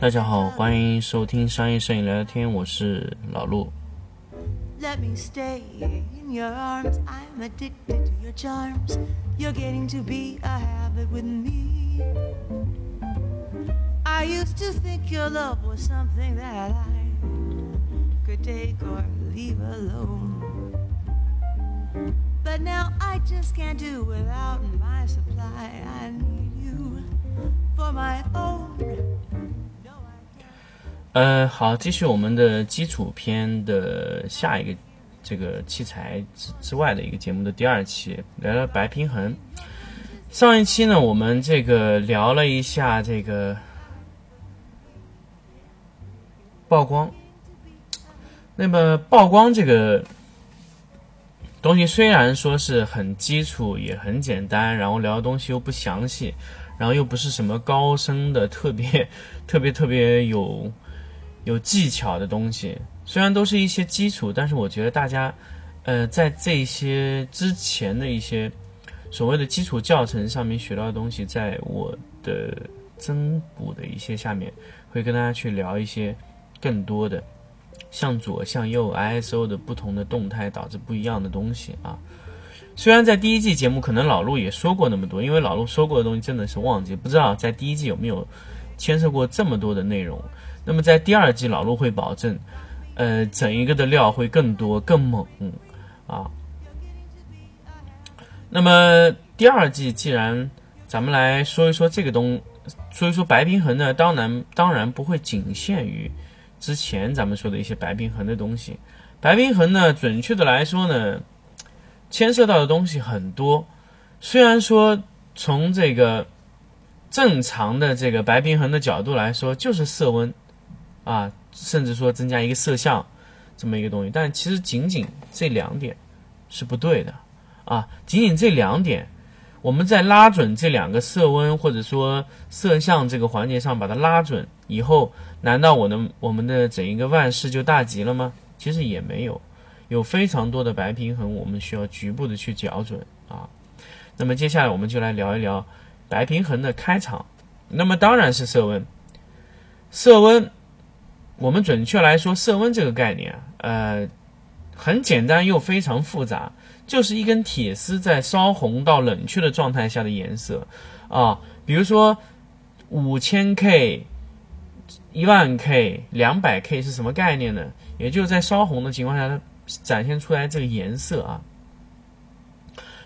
大家好，欢迎收听商业摄影聊聊天，我是老陆。 Let me stay in your arms. I'm addicted to your charms. You're getting to be a habit with me. I used to think your love was something that I could take or leave alone. But now I just can't do without my supply. I need you For my own. 呃，好，继续我们的基础篇的下一个这个器材之之外的一个节目的第二期，聊聊白平衡。上一期呢，我们这个聊了一下这个曝光。那么曝光这个东西虽然说是很基础，也很简单，然后聊的东西又不详细，然后又不是什么高深的、特别、特别、特别有有技巧的东西。虽然都是一些基础，但是我觉得大家，呃，在这些之前的一些所谓的基础教程上面学到的东西，在我的增补的一些下面，会跟大家去聊一些更多的向左向右 ISO 的不同的动态导致不一样的东西啊。虽然在第一季节目可能老陆也说过那么多，因为老陆说过的东西真的是忘记，不知道在第一季有没有牵涉过这么多的内容。那么在第二季，老陆会保证，呃，整一个的料会更多更猛啊。那么第二季既然咱们来说一说这个东，说一说白平衡呢，当然当然不会仅限于之前咱们说的一些白平衡的东西。白平衡呢，准确的来说呢，牵涉到的东西很多。虽然说从这个正常的这个白平衡的角度来说，就是色温啊，甚至说增加一个色相这么一个东西，但其实仅仅这两点是不对的啊，仅仅这两点，我们在拉准这两个色温或者说色相这个环节上把它拉准以后，难道我的我们的整一个万事就大吉了吗？其实也没有，有非常多的白平衡，我们需要局部的去校准啊。那么接下来我们就来聊一聊白平衡的开场，那么当然是色温，色温。我们准确来说，色温这个概念啊，呃，很简单又非常复杂，就是一根铁丝在烧红到冷却的状态下的颜色啊。比如说五千 K、一万 K、两百 K 是什么概念呢？也就是在烧红的情况下，它展现出来这个颜色啊。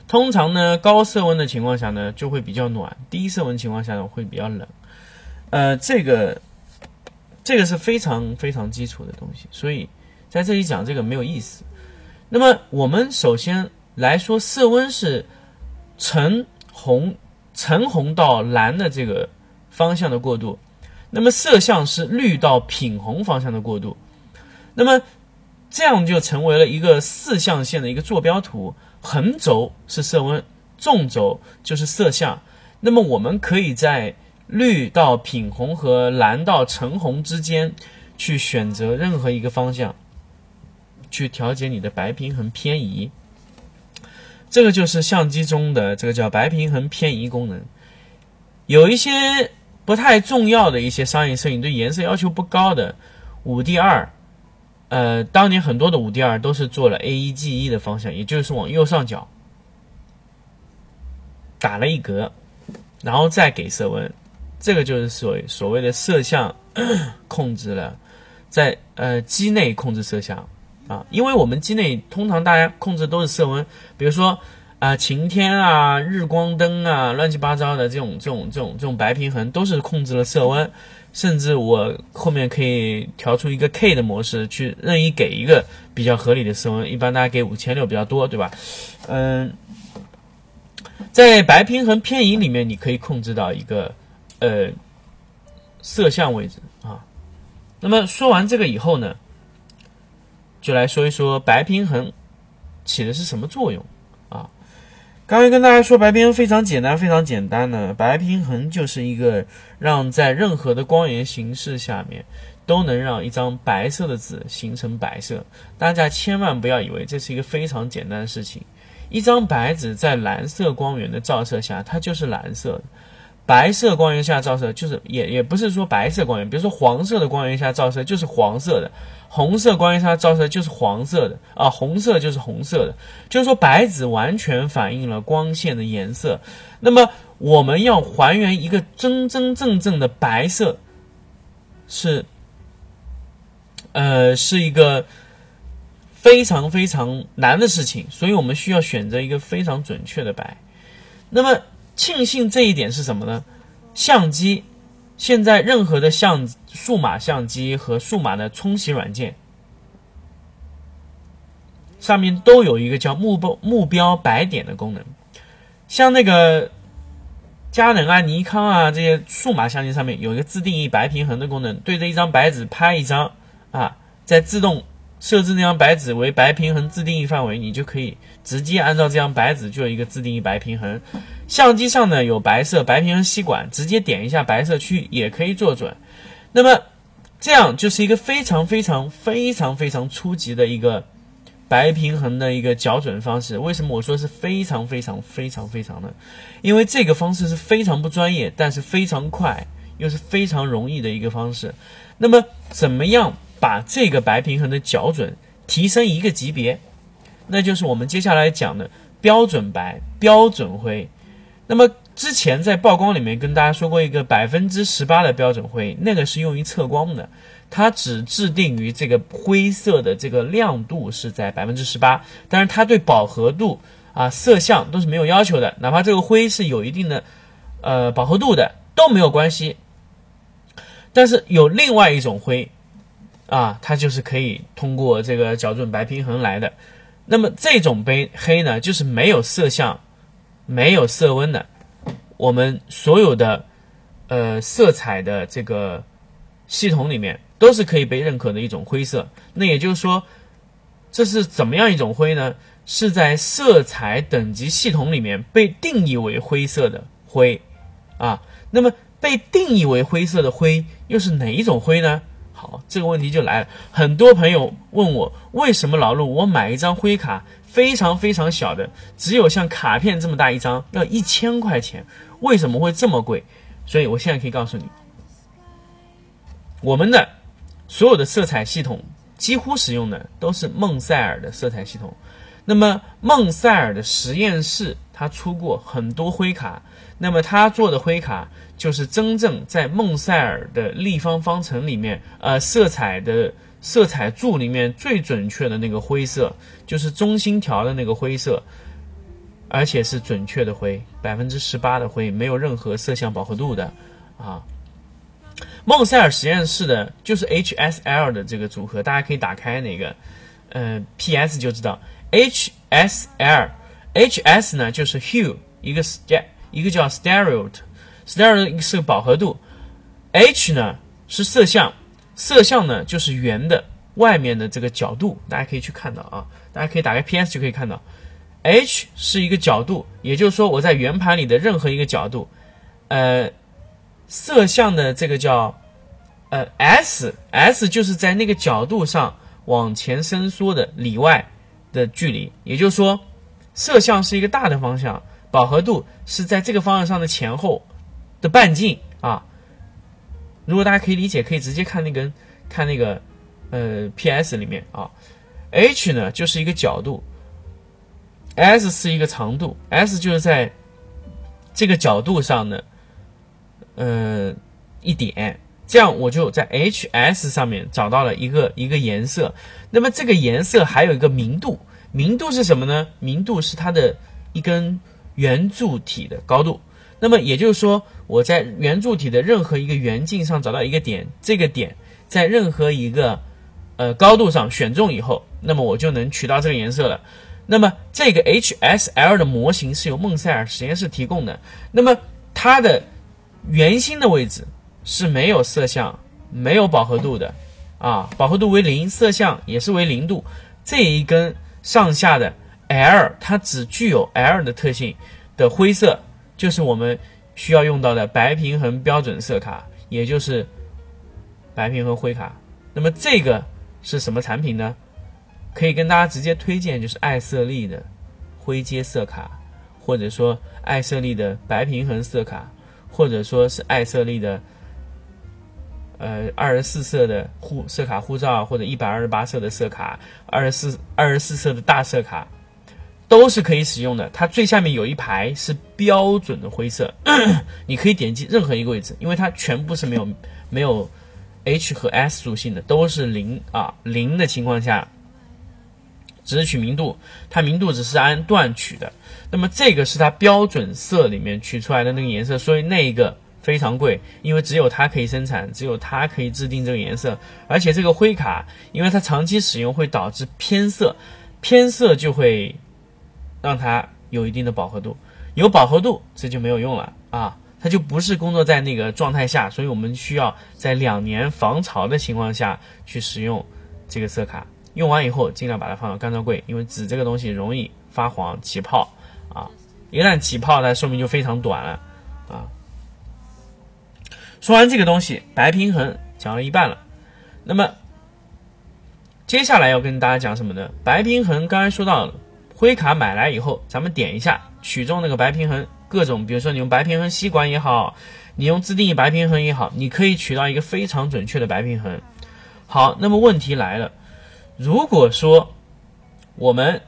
通常呢，高色温的情况下呢，就会比较暖；低色温情况下呢，会比较冷。呃，这个。这个是非常非常基础的东西，所以在这里讲这个没有意思。那么我们首先来说，色温是橙红、橙红到蓝的这个方向的过渡，那么色相是绿到品红方向的过渡。那么这样就成为了一个四象限的一个坐标图，横轴是色温，纵轴就是色相。那么我们可以在绿到品红和蓝到橙红之间，去选择任何一个方向，去调节你的白平衡偏移。这个就是相机中的这个叫白平衡偏移功能。有一些不太重要的一些商业摄影对颜色要求不高的五 D 二，呃，当年很多的五 D 二都是做了 A E G E 的方向，也就是往右上角打了一格，然后再给色温。这个就是所所谓的色相 控制了，在呃机内控制色相啊，因为我们机内通常大家控制都是色温，比如说啊、晴天啊、日光灯啊、乱七八糟的这种这种这种这种白平衡都是控制了色温，甚至我后面可以调出一个 K 的模式去任意给一个比较合理的色温，一般大家给五千六比较多，对吧？嗯，在白平衡偏移里面，你可以控制到一个。呃，色相位置啊，那么说完这个以后呢，就来说一说白平衡起的是什么作用？刚才跟大家说白平衡非常简单，非常简单呢。白平衡就是一个让在任何的光源形式下面都能让一张白色的纸形成白色。大家千万不要以为这是一个非常简单的事情。一张白纸在蓝色光源的照射下，它就是蓝色的。白色光源下照射就是也也不是说白色光源，比如说黄色的光源下照射就是黄色的，红色光源下照射就是黄色的啊，红色就是红色的，就是说白纸完全反映了光线的颜色。那么我们要还原一个真真正正的白色，是呃是一个非常非常难的事情，所以我们需要选择一个非常准确的白。那么庆幸这一点是什么呢？相机现在任何的相数码相机和数码的冲洗软件上面都有一个叫目标目标白点的功能。像那个佳能啊、尼康啊这些数码相机上面有一个自定义白平衡的功能，对着一张白纸拍一张啊，在自动设置那张白纸为白平衡自定义范围，你就可以直接按照这张白纸就有一个自定义白平衡。相机上呢有白色白平衡吸管，直接点一下白色区域也可以做准。那么这样就是一个非常非常非常非常初级的一个白平衡的一个校准方式。为什么我说是非常非常非常非常的？因为这个方式是非常不专业，但是非常快，又是非常容易的一个方式。那么怎么样把这个白平衡的校准提升一个级别？那就是我们接下来讲的标准白、标准灰。那么之前在曝光里面跟大家说过一个百分之十八的标准灰，那个是用于测光的，它只制定于这个灰色的这个亮度是在百分之十八，但是它对饱和度啊、色相都是没有要求的，哪怕这个灰是有一定的呃饱和度的都没有关系。但是有另外一种灰啊，它就是可以通过这个校准白平衡来的。那么这种杯黑呢，就是没有色相。没有色温的，我们所有的呃色彩的这个系统里面都是可以被认可的一种灰色。那也就是说，这是怎么样一种灰呢？是在色彩等级系统里面被定义为灰色的灰啊。那么被定义为灰色的灰又是哪一种灰呢？好，这个问题就来了。很多朋友问我，为什么老陆我买一张灰卡？非常非常小的，只有像卡片这么大一张，要一千块钱，为什么会这么贵？所以我现在可以告诉你，我们的所有的色彩系统几乎使用的都是孟塞尔的色彩系统。那么孟塞尔的实验室他出过很多灰卡，那么他做的灰卡就是真正在孟塞尔的立方方程里面，呃，色彩的。色彩柱里面最准确的那个灰色，就是中心条的那个灰色，而且是准确的灰，百分之十八的灰，没有任何色相饱和度的啊。孟塞尔实验室的就是 HSL 的这个组合，大家可以打开那个，呃，PS 就知道 HSL，HS 呢就是 hue，一个 st 一个叫 stereo，stereo 是个饱和度，H 呢是色相。色相呢，就是圆的外面的这个角度，大家可以去看到啊，大家可以打开 PS 就可以看到，H 是一个角度，也就是说我在圆盘里的任何一个角度，呃，色相的这个叫呃 S，S 就是在那个角度上往前伸缩的里外的距离，也就是说色相是一个大的方向，饱和度是在这个方向上的前后的半径啊。如果大家可以理解，可以直接看那根，看那个，呃，P.S. 里面啊，H 呢就是一个角度，S 是一个长度，S 就是在这个角度上的，呃，一点，这样我就在 H.S. 上面找到了一个一个颜色。那么这个颜色还有一个明度，明度是什么呢？明度是它的一根圆柱体的高度。那么也就是说，我在圆柱体的任何一个圆径上找到一个点，这个点在任何一个呃高度上选中以后，那么我就能取到这个颜色了。那么这个 HSL 的模型是由孟塞尔实验室提供的。那么它的圆心的位置是没有色相、没有饱和度的啊，饱和度为零，色相也是为零度。这一根上下的 L，它只具有 L 的特性的灰色。就是我们需要用到的白平衡标准色卡，也就是白平衡灰卡。那么这个是什么产品呢？可以跟大家直接推荐，就是爱色丽的灰阶色卡，或者说爱色丽的白平衡色卡，或者说是爱色丽的，呃，二十四色的护色卡护照，或者一百二十八色的色卡，二十四二十四色的大色卡，都是可以使用的。它最下面有一排是标准的灰色，你可以点击任何一个位置，因为它全部是没有 没有 H 和 S 属性的，都是零啊零的情况下，只是取明度，它明度只是按段取的。那么这个是它标准色里面取出来的那个颜色，所以那一个。非常贵，因为只有它可以生产，只有它可以制定这个颜色，而且这个灰卡，因为它长期使用会导致偏色，偏色就会让它有一定的饱和度，有饱和度这就没有用了啊，它就不是工作在那个状态下，所以我们需要在两年防潮的情况下去使用这个色卡，用完以后尽量把它放到干燥柜，因为纸这个东西容易发黄起泡啊，一旦起泡它寿命就非常短了啊。说完这个东西，白平衡讲了一半了。那么接下来要跟大家讲什么呢？白平衡刚才说到了，灰卡买来以后，咱们点一下取中那个白平衡，各种，比如说你用白平衡吸管也好，你用自定义白平衡也好，你可以取到一个非常准确的白平衡。好，那么问题来了，如果说我们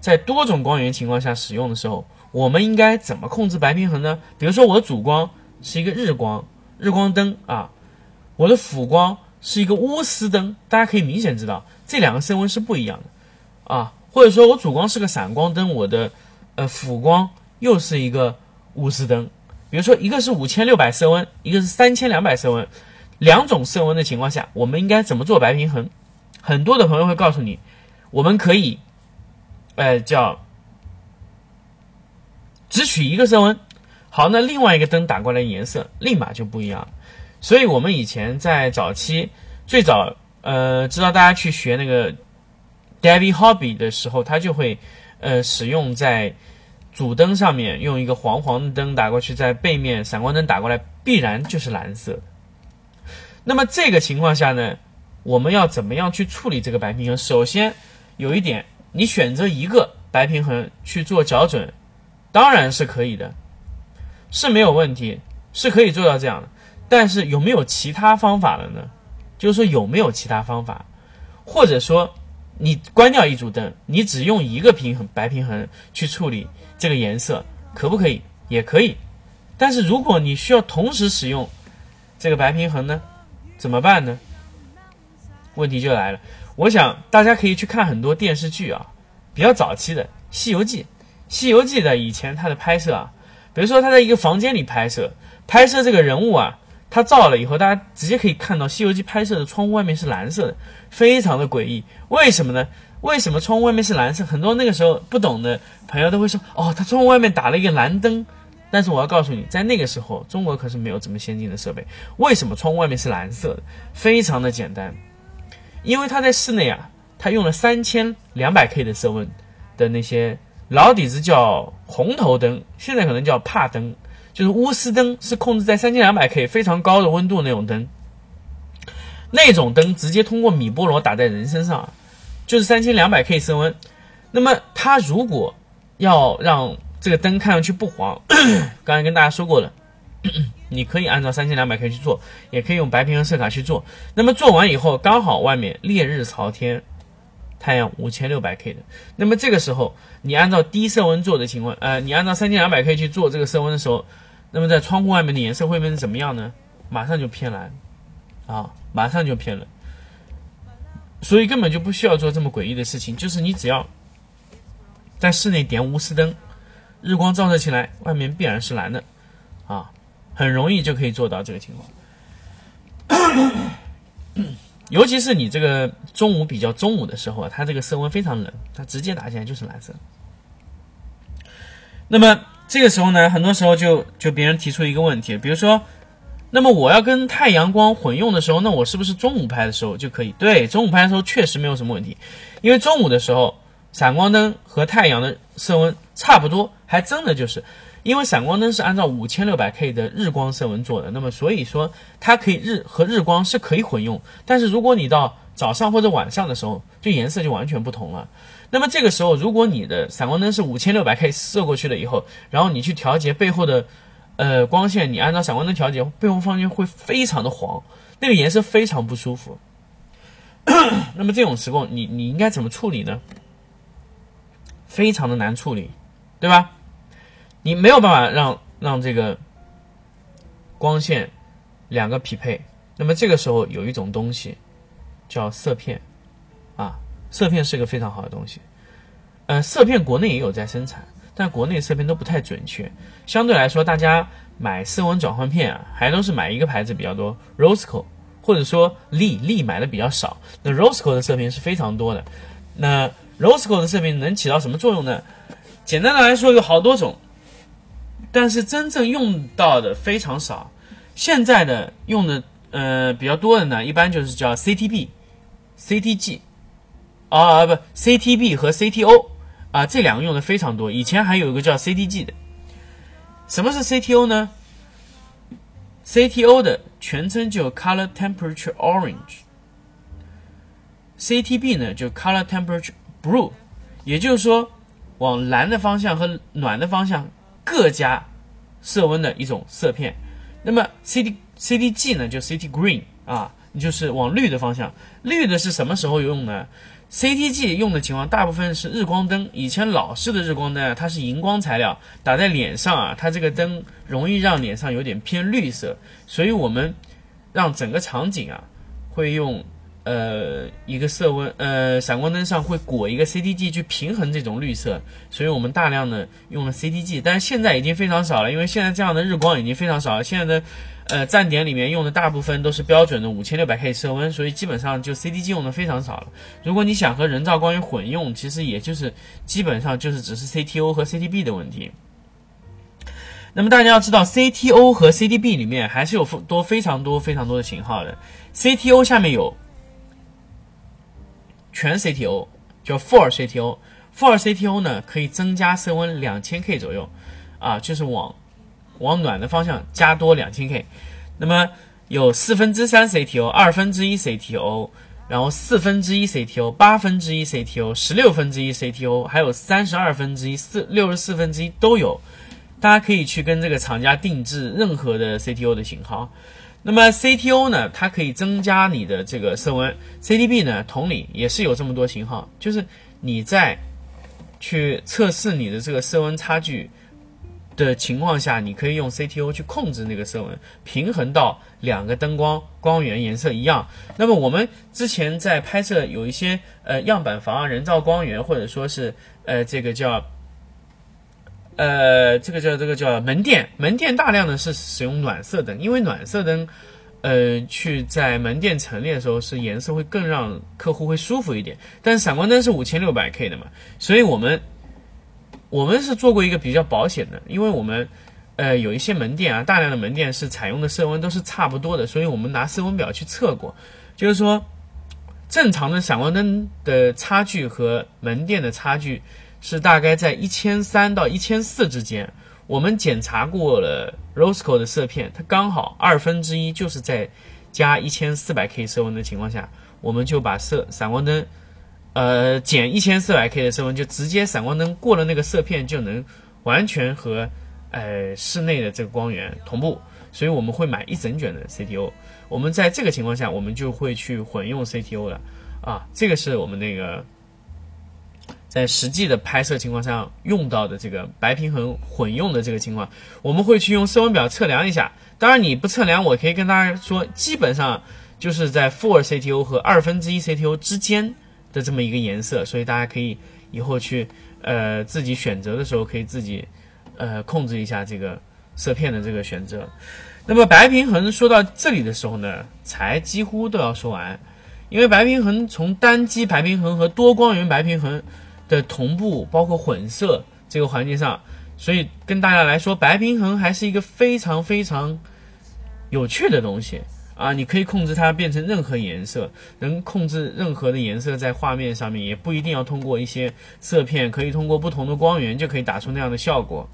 在多种光源情况下使用的时候，我们应该怎么控制白平衡呢？比如说我的主光是一个日光。日光灯啊，我的辅光是一个钨丝灯，大家可以明显知道这两个色温是不一样的啊。或者说我主光是个闪光灯，我的呃辅光又是一个钨丝灯。比如说一个是五千六百色温，一个是三千两百色温，两种色温的情况下，我们应该怎么做白平衡？很多的朋友会告诉你，我们可以，呃叫只取一个色温。好，那另外一个灯打过来颜色立马就不一样，所以我们以前在早期最早呃知道大家去学那个 David Hobby 的时候，他就会呃使用在主灯上面用一个黄黄的灯打过去，在背面闪光灯打过来必然就是蓝色。那么这个情况下呢，我们要怎么样去处理这个白平衡？首先有一点，你选择一个白平衡去做校准，当然是可以的。是没有问题，是可以做到这样的，但是有没有其他方法了呢？就是说有没有其他方法，或者说你关掉一组灯，你只用一个平衡白平衡去处理这个颜色，可不可以？也可以。但是如果你需要同时使用这个白平衡呢，怎么办呢？问题就来了。我想大家可以去看很多电视剧啊，比较早期的《西游记》，《西游记》的以前它的拍摄啊。比如说他在一个房间里拍摄，拍摄这个人物啊，他照了以后，大家直接可以看到《西游记》拍摄的窗户外面是蓝色的，非常的诡异。为什么呢？为什么窗户外面是蓝色？很多那个时候不懂的朋友都会说，哦，他窗户外面打了一个蓝灯。但是我要告诉你，在那个时候，中国可是没有这么先进的设备。为什么窗户外面是蓝色的？非常的简单，因为他在室内啊，他用了三千两百 K 的色温的那些。老底子叫红头灯，现在可能叫帕灯，就是钨丝灯，是控制在三千两百 K 非常高的温度那种灯。那种灯直接通过米波罗打在人身上，就是三千两百 K 色温。那么它如果要让这个灯看上去不黄，刚才跟大家说过了，你可以按照三千两百 K 去做，也可以用白平衡色卡去做。那么做完以后，刚好外面烈日朝天。太阳五千六百 K 的，那么这个时候你按照低色温做的情况，呃，你按照三千两百 K 去做这个色温的时候，那么在窗户外面的颜色会变成怎么样呢？马上就偏蓝，啊，马上就偏冷。所以根本就不需要做这么诡异的事情，就是你只要在室内点钨丝灯，日光照射进来，外面必然是蓝的，啊，很容易就可以做到这个情况。尤其是你这个中午比较中午的时候啊，它这个色温非常冷，它直接打起来就是蓝色。那么这个时候呢，很多时候就就别人提出一个问题，比如说，那么我要跟太阳光混用的时候，那我是不是中午拍的时候就可以？对，中午拍的时候确实没有什么问题，因为中午的时候闪光灯和太阳的色温差不多，还真的就是。因为闪光灯是按照五千六百 K 的日光色温做的，那么所以说它可以日和日光是可以混用。但是如果你到早上或者晚上的时候，就颜色就完全不同了。那么这个时候，如果你的闪光灯是五千六百 K 射过去了以后，然后你去调节背后的呃光线，你按照闪光灯调节，背后光线会非常的黄，那个颜色非常不舒服。那么这种时候，你你应该怎么处理呢？非常的难处理，对吧？你没有办法让让这个光线两个匹配。那么这个时候有一种东西叫色片啊，色片是个非常好的东西。呃，色片国内也有在生产，但国内色片都不太准确。相对来说，大家买色温转换片啊，还都是买一个牌子比较多，Rosco，或者说力力买的比较少。那 Rosco 的色片是非常多的。那 Rosco 的色片能起到什么作用呢？简单的来说，有好多种，但是真正用到的非常少。现在的用的呃比较多的呢，一般就是叫 CTB、CTG 啊不 CTB 和 CTO。啊，这两个用的非常多。以前还有一个叫 CTG 的。什么是 CTO 呢？CTO 的全称就 Color Temperature Orange。CTB 呢就 Color Temperature Blue，也就是说，往蓝的方向和暖的方向各加色温的一种色片。那么 CT CTG 呢就 CT Green 啊，就是往绿的方向。绿的是什么时候用呢？CTG 用的情况大部分是日光灯，以前老式的日光灯啊，它是荧光材料，打在脸上啊，它这个灯容易让脸上有点偏绿色，所以我们让整个场景啊会用呃一个色温呃闪光灯上会裹一个 CTG 去平衡这种绿色，所以我们大量的用了 CTG，但是现在已经非常少了，因为现在这样的日光已经非常少了，现在的。呃，站点里面用的大部分都是标准的五千六百 K 色温，所以基本上就 CTG 用的非常少了。如果你想和人造光源混用，其实也就是基本上就是只是 CTO 和 CTB 的问题。那么大家要知道，CTO 和 CTB 里面还是有多非常多非常多的型号的。CTO 下面有全 CTO，叫 Full CTO。Full CTO 呢可以增加色温两千 K 左右，啊，就是往。往暖的方向加多两千 K，那么有四分之三 CTO、二分之一 CTO，然后四分之一 CTO、八分之一 CTO、十六分之一 CTO，还有三十二分之一、四六十四分之一都有。大家可以去跟这个厂家定制任何的 CTO 的型号。那么 CTO 呢，它可以增加你的这个色温；CTB 呢，同理也是有这么多型号，就是你在去测试你的这个色温差距。的情况下，你可以用 CTO 去控制那个色温，平衡到两个灯光光源颜色一样。那么我们之前在拍摄有一些呃样板房啊人造光源，或者说是呃这个叫呃这个叫这个叫门店，门店大量的是使用暖色灯，因为暖色灯呃去在门店陈列的时候是颜色会更让客户会舒服一点。但闪光灯是五千六百 K 的嘛，所以我们。我们是做过一个比较保险的，因为我们，呃，有一些门店啊，大量的门店是采用的色温都是差不多的，所以我们拿色温表去测过，就是说，正常的闪光灯的差距和门店的差距是大概在一千三到一千四之间。我们检查过了 Rosco 的色片，它刚好二分之一，就是在加一千四百 K 色温的情况下，我们就把色闪光灯。呃，减一千四百 K 的色温，就直接闪光灯过了那个色片，就能完全和呃室内的这个光源同步。所以我们会买一整卷的 CTO。我们在这个情况下，我们就会去混用 CTO 了。啊，这个是我们那个在实际的拍摄情况下用到的这个白平衡混用的这个情况，我们会去用色温表测量一下。当然你不测量，我可以跟大家说，基本上就是在 full CTO 和二分之一 CTO 之间。的这么一个颜色，所以大家可以以后去呃自己选择的时候，可以自己呃控制一下这个色片的这个选择。那么白平衡说到这里的时候呢，才几乎都要说完，因为白平衡从单机白平衡和多光源白平衡的同步，包括混色这个环节上，所以跟大家来说，白平衡还是一个非常非常有趣的东西。啊，你可以控制它变成任何颜色，能控制任何的颜色在画面上面，也不一定要通过一些色片，可以通过不同的光源就可以打出那样的效果。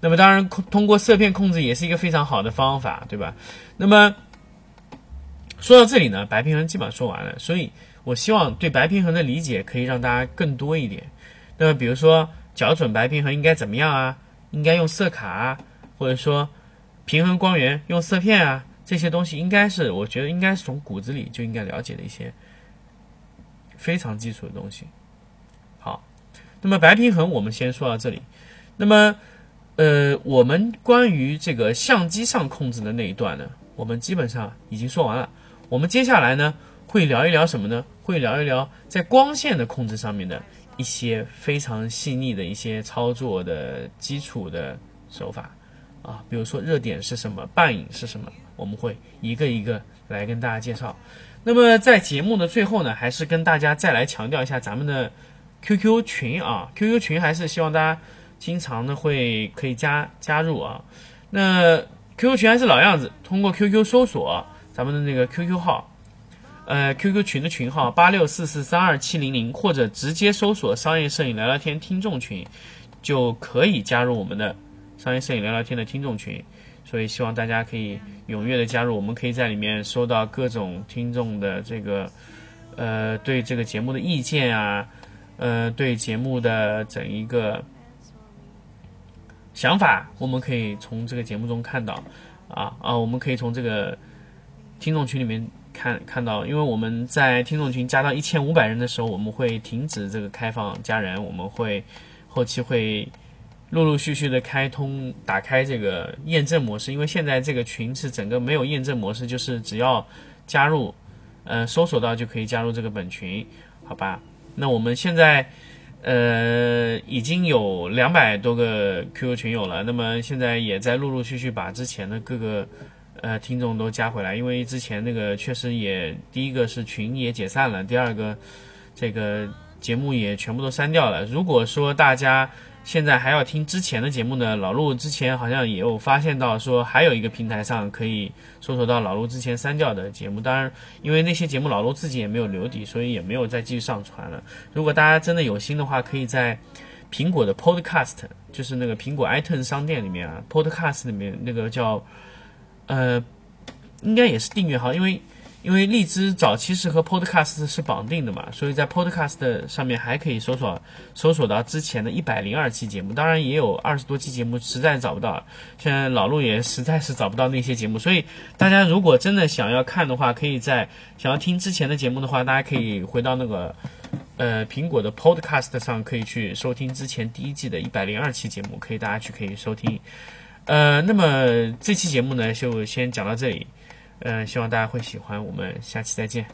那么当然，通过色片控制也是一个非常好的方法，对吧？那么说到这里呢，白平衡基本上说完了，所以我希望对白平衡的理解可以让大家更多一点。那么比如说校准白平衡应该怎么样啊？应该用色卡啊，或者说。平衡光源、用色片啊这些东西，应该是我觉得应该是从骨子里就应该了解的一些非常基础的东西。好，那么白平衡我们先说到这里。那么，呃，我们关于这个相机上控制的那一段呢，我们基本上已经说完了。我们接下来呢，会聊一聊什么呢？会聊一聊在光线的控制上面的一些非常细腻的一些操作的基础的手法啊，比如说热点是什么，半影是什么，我们会一个一个来跟大家介绍。那么在节目的最后呢，还是跟大家再来强调一下咱们的 QQ 群啊，QQ 群还是希望大家。经常呢会可以加加入啊，那 QQ 群还是老样子，通过 QQ 搜索咱们的那个 QQ 号，呃 QQ 群的群号八六四四三二七零零，或者直接搜索商业摄影聊聊天听众群，就可以加入我们的商业摄影聊聊天的听众群。所以希望大家可以踊跃的加入，我们可以在里面收到各种听众的这个呃对这个节目的意见啊，呃对节目的整一个。想法我们可以从这个节目中看到，啊啊，我们可以从这个听众群里面看看到，因为我们在听众群加到一千五百人的时候，我们会停止这个开放加人，我们会后期会陆陆续续的开通打开这个验证模式，因为现在这个群是整个没有验证模式，就是只要加入，呃，搜索到就可以加入这个本群，好吧？那我们现在。呃，已经有两百多个 QQ 群友了，那么现在也在陆陆续续把之前的各个呃听众都加回来，因为之前那个确实也第一个是群也解散了，第二个这个节目也全部都删掉了。如果说大家，现在还要听之前的节目呢。老陆之前好像也有发现到，说还有一个平台上可以搜索到老陆之前删掉的节目。当然，因为那些节目老陆自己也没有留底，所以也没有再继续上传了。如果大家真的有心的话，可以在苹果的 Podcast，就是那个苹果 iTunes 商店里面啊，Podcast 里面那个叫呃，应该也是订阅号，因为。因为荔枝早期是和 Podcast 是绑定的嘛，所以在 Podcast 上面还可以搜索搜索到之前的一百零二期节目，当然也有二十多期节目实在找不到，现在老陆也实在是找不到那些节目，所以大家如果真的想要看的话，可以在想要听之前的节目的话，大家可以回到那个呃苹果的 Podcast 上，可以去收听之前第一季的一百零二期节目，可以大家去可以收听。呃，那么这期节目呢就先讲到这里。嗯，希望大家会喜欢。我们下期再见。